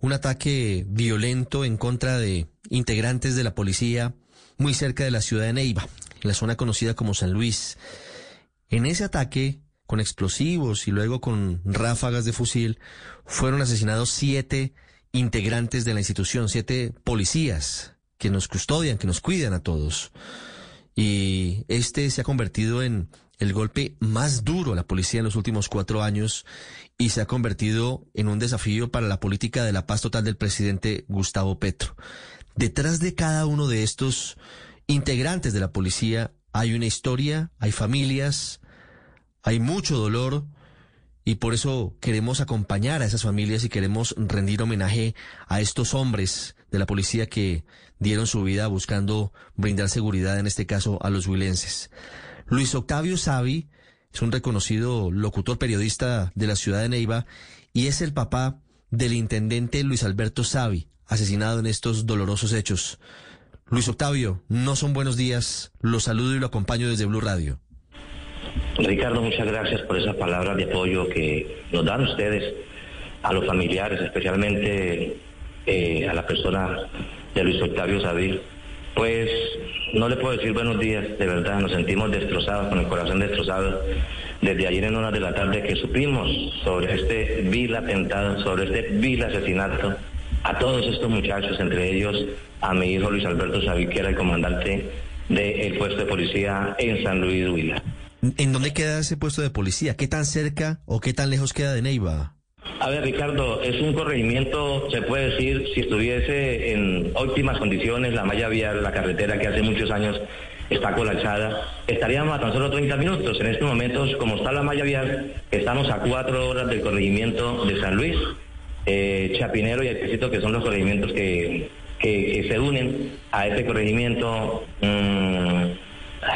un ataque violento en contra de integrantes de la policía muy cerca de la ciudad de Neiva, en la zona conocida como San Luis. En ese ataque, con explosivos y luego con ráfagas de fusil, fueron asesinados siete integrantes de la institución, siete policías que nos custodian, que nos cuidan a todos. Y este se ha convertido en el golpe más duro a la policía en los últimos cuatro años y se ha convertido en un desafío para la política de la paz total del presidente Gustavo Petro. Detrás de cada uno de estos integrantes de la policía hay una historia, hay familias, hay mucho dolor y por eso queremos acompañar a esas familias y queremos rendir homenaje a estos hombres de la policía que dieron su vida buscando brindar seguridad, en este caso, a los huilenses. Luis Octavio Savi es un reconocido locutor periodista de la ciudad de Neiva y es el papá del intendente Luis Alberto Savi, asesinado en estos dolorosos hechos. Luis Octavio, no son buenos días. Lo saludo y lo acompaño desde Blue Radio. Ricardo, muchas gracias por esas palabras de apoyo que nos dan ustedes a los familiares, especialmente eh, a la persona de Luis Octavio Savi. Pues no le puedo decir buenos días, de verdad, nos sentimos destrozados, con el corazón destrozado, desde ayer en una de la tarde que supimos sobre este vil atentado, sobre este vil asesinato a todos estos muchachos, entre ellos a mi hijo Luis Alberto Saví, que era el comandante del puesto de policía en San Luis Huila. ¿En dónde queda ese puesto de policía? ¿Qué tan cerca o qué tan lejos queda de Neiva? A ver, Ricardo, es un corregimiento, se puede decir, si estuviese en óptimas condiciones, la malla vial, la carretera que hace muchos años está colapsada, estaríamos a tan solo 30 minutos. En estos momentos, como está la malla vial, estamos a cuatro horas del corregimiento de San Luis, eh, Chapinero y Alpecito, que son los corregimientos que, que, se unen a ese corregimiento.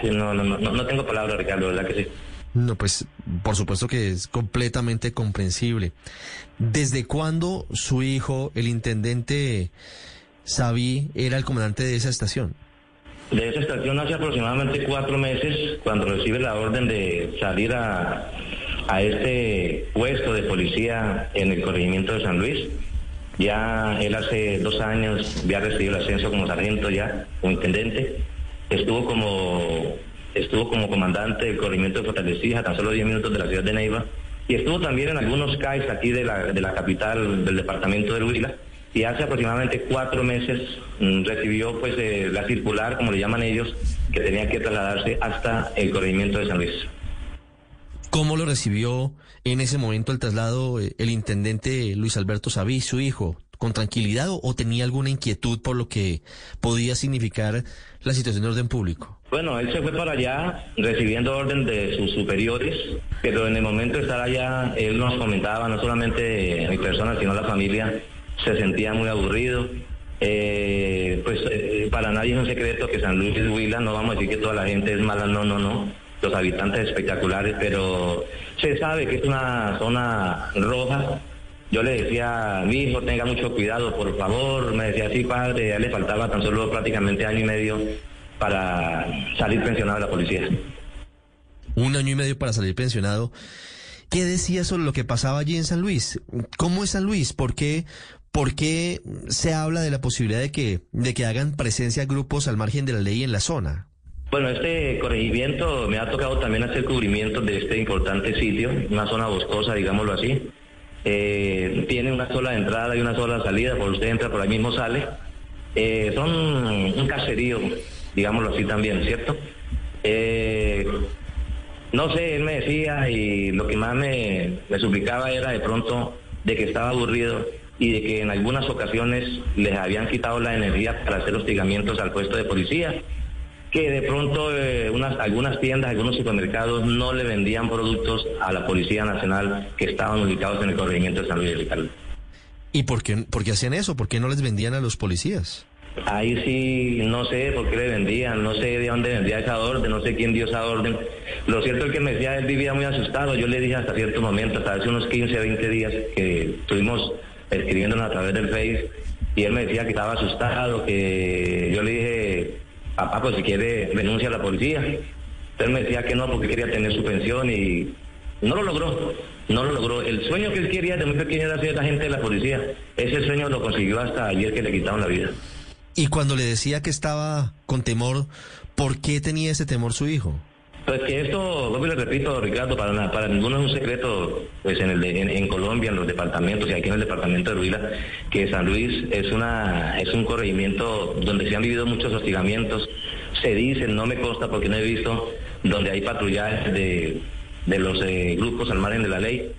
No, no, no, no tengo palabras, Ricardo, ¿verdad que sí? No, pues por supuesto que es completamente comprensible. ¿Desde cuándo su hijo, el intendente Sabi, era el comandante de esa estación? De esa estación hace aproximadamente cuatro meses, cuando recibe la orden de salir a, a este puesto de policía en el corregimiento de San Luis. Ya él hace dos años ya recibido el ascenso como sargento ya, como intendente. Estuvo como estuvo como comandante del corrimiento de Fortalecida, tan solo 10 minutos de la ciudad de Neiva, y estuvo también en algunos CAIs aquí de la, de la capital del departamento de Huila, y hace aproximadamente cuatro meses mm, recibió pues eh, la circular, como le llaman ellos, que tenía que trasladarse hasta el corregimiento de San Luis. ¿Cómo lo recibió en ese momento el traslado eh, el intendente Luis Alberto Saví, su hijo? ¿Con tranquilidad o tenía alguna inquietud por lo que podía significar la situación de orden público? Bueno, él se fue para allá recibiendo orden de sus superiores, pero en el momento de estar allá, él nos comentaba, no solamente mi persona, sino la familia, se sentía muy aburrido. Eh, pues eh, para nadie es un secreto que San Luis Huila, no vamos a decir que toda la gente es mala, no, no, no. Los habitantes espectaculares, pero se sabe que es una zona roja. Yo le decía, mi hijo, tenga mucho cuidado, por favor. Me decía, sí, padre, ya le faltaba tan solo prácticamente año y medio para salir pensionado de la policía. Un año y medio para salir pensionado. ¿Qué decía sobre lo que pasaba allí en San Luis? ¿Cómo es San Luis? ¿Por qué, por qué se habla de la posibilidad de que, de que hagan presencia grupos al margen de la ley en la zona? Bueno, este corregimiento me ha tocado también hacer cubrimiento de este importante sitio, una zona boscosa, digámoslo así. Eh, tiene una sola entrada y una sola salida, por usted entra por ahí mismo sale. Eh, son un caserío digámoslo así también, ¿cierto? Eh, no sé, él me decía y lo que más me, suplicaba era de pronto de que estaba aburrido y de que en algunas ocasiones les habían quitado la energía para hacer hostigamientos al puesto de policía, que de pronto eh, unas, algunas tiendas, algunos supermercados no le vendían productos a la Policía Nacional que estaban ubicados en el corregimiento de San Luis Ricardo. ¿Y por qué, por qué hacían eso? ¿Por qué no les vendían a los policías? Ahí sí, no sé por qué le vendían, no sé de dónde vendía esa orden, no sé quién dio esa orden. Lo cierto es que me decía, él vivía muy asustado. Yo le dije hasta cierto momento, hasta hace unos 15, 20 días que estuvimos escribiéndonos a través del Face, y él me decía que estaba asustado, que yo le dije, papá, pues si quiere, denuncia a la policía. Él me decía que no, porque quería tener su pensión y no lo logró, no lo logró. El sueño que él quería de muy pequeño era ser agente de la policía. Ese sueño lo consiguió hasta ayer que le quitaron la vida. Y cuando le decía que estaba con temor, ¿por qué tenía ese temor su hijo? Pues que esto, vuelvo y le repito, Ricardo, para, para ninguno es un secreto, pues en, el de- en, Colombia, en los departamentos, y aquí en el departamento de Huila, que San Luis es una es un corregimiento donde se han vivido muchos hostigamientos. Se dice, no me consta porque no he visto, donde hay patrullajes de, de los eh, grupos al margen de la ley.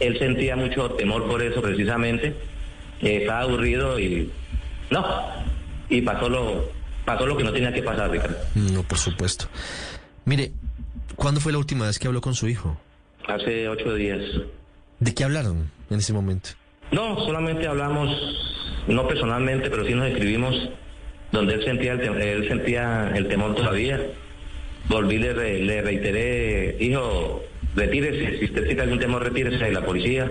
Él sentía mucho temor por eso precisamente, estaba aburrido y no, y pasó lo, pasó lo que no tenía que pasar, Ricardo. No, por supuesto. Mire, ¿cuándo fue la última vez que habló con su hijo? Hace ocho días. ¿De qué hablaron en ese momento? No, solamente hablamos, no personalmente, pero sí nos escribimos, donde él sentía el, él sentía el temor todavía. Volví, le, re- le reiteré, hijo, retírese, si usted siente algún temor, retírese de la policía.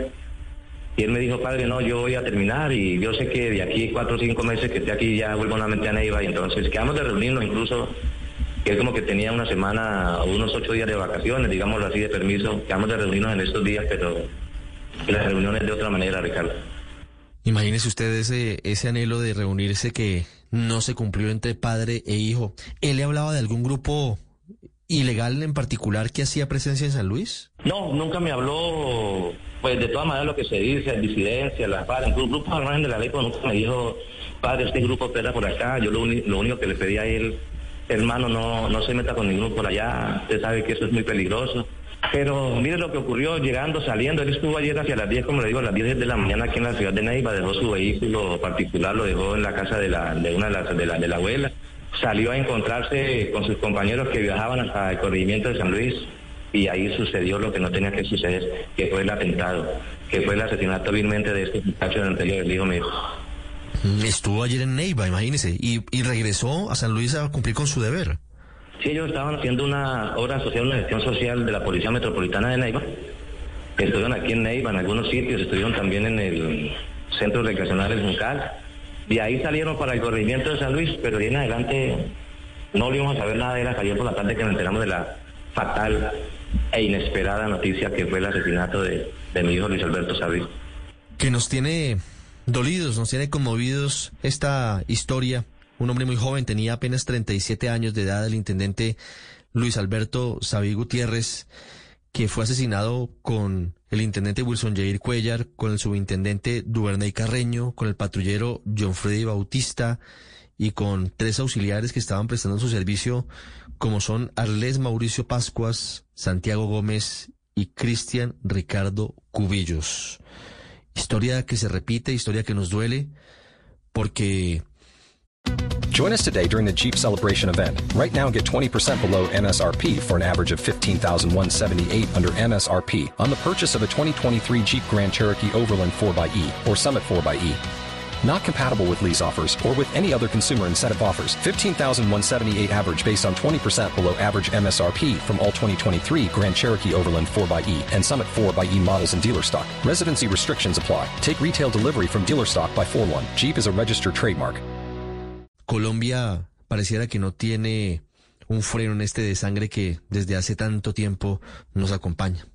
Y él me dijo, padre, no, yo voy a terminar y yo sé que de aquí cuatro o cinco meses que esté aquí ya vuelvo nuevamente a Neiva y entonces quedamos de reunirnos incluso, que él como que tenía una semana o unos ocho días de vacaciones, digámoslo así, de permiso, quedamos de reunirnos en estos días, pero las reuniones de otra manera, Ricardo. Imagínese usted ese, ese anhelo de reunirse que no se cumplió entre padre e hijo. ¿Él le hablaba de algún grupo ilegal en particular que hacía presencia en San Luis? No, nunca me habló, pues de todas maneras lo que se dice, disidencia, las FARC, incluso grupos al margen de la ley, pues nunca me dijo, padre, este grupo opera por acá, yo lo, lo único que le pedí a él, hermano, no, no se meta con ninguno por allá, usted sabe que eso es muy peligroso. Pero mire lo que ocurrió, llegando, saliendo, él estuvo ayer hacia las 10, como le digo, a las 10 de la mañana aquí en la ciudad de Neiva, dejó su vehículo particular, lo dejó en la casa de, la, de una de las de la, de la abuela, salió a encontrarse con sus compañeros que viajaban hasta el corregimiento de San Luis, y ahí sucedió lo que no tenía que suceder, que fue el atentado, que fue el asesinato vilmente de este muchacho del anterior, el hijo mío. Estuvo ayer en Neiva, imagínese, y, y regresó a San Luis a cumplir con su deber. Sí, ellos estaban haciendo una obra social, una gestión social de la Policía Metropolitana de Neiva. Estuvieron aquí en Neiva, en algunos sitios, estuvieron también en el Centro Recreacional El Juncal. De ahí salieron para el corregimiento de San Luis, pero de ahí en adelante no volvimos a saber nada de él hasta ayer por la tarde que nos enteramos de la fatal e inesperada noticia que fue el asesinato de, de mi hijo Luis Alberto Sabí. que nos tiene dolidos, nos tiene conmovidos esta historia. Un hombre muy joven, tenía apenas 37 años de edad, el intendente Luis Alberto Sabí Gutiérrez, que fue asesinado con el intendente Wilson Jair Cuellar, con el subintendente Duvernay Carreño, con el patrullero John Freddy Bautista y con tres auxiliares que estaban prestando su servicio, como son Arles Mauricio Pascuas, Santiago Gómez y Cristian Ricardo Cubillos. Historia que se repite, historia que nos duele, porque Join us today during the Jeep Celebration event. Right now, get 20% below MSRP for an average of 15178 under MSRP on the purchase of a 2023 Jeep Grand Cherokee Overland 4xE or Summit 4xE. Not compatible with lease offers or with any other consumer incentive offers. 15,178 average based on 20% below average MSRP from all 2023 Grand Cherokee Overland 4xE and Summit 4xE models in dealer stock. Residency restrictions apply. Take retail delivery from dealer stock by 4 1. Jeep is a registered trademark. Colombia pareciera que no tiene un freno en este de sangre que desde hace tanto tiempo nos acompaña.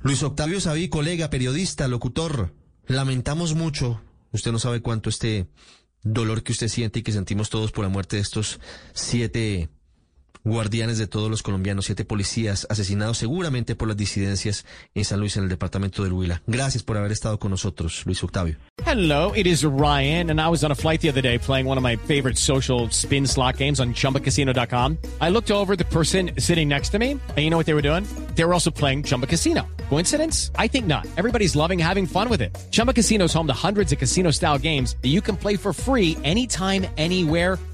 Luis Octavio Sabí, colega, periodista, locutor, lamentamos mucho, usted no sabe cuánto este dolor que usted siente y que sentimos todos por la muerte de estos siete guardianes de todos los colombianos, siete policías asesinados seguramente por las disidencias en San Luis, en el departamento del Huila. Gracias por haber estado con nosotros, Luis Octavio. Hello, it is Ryan, and I was on a flight the other day playing one of my favorite social spin slot games on chumbacasino.com. I looked over the person sitting next to me, and you know what they were doing? They were also playing Chumba Casino. Coincidence? I think not. Everybody's loving having fun with it. Chumba Casino is home to hundreds of casino style games that you can play for free anytime, anywhere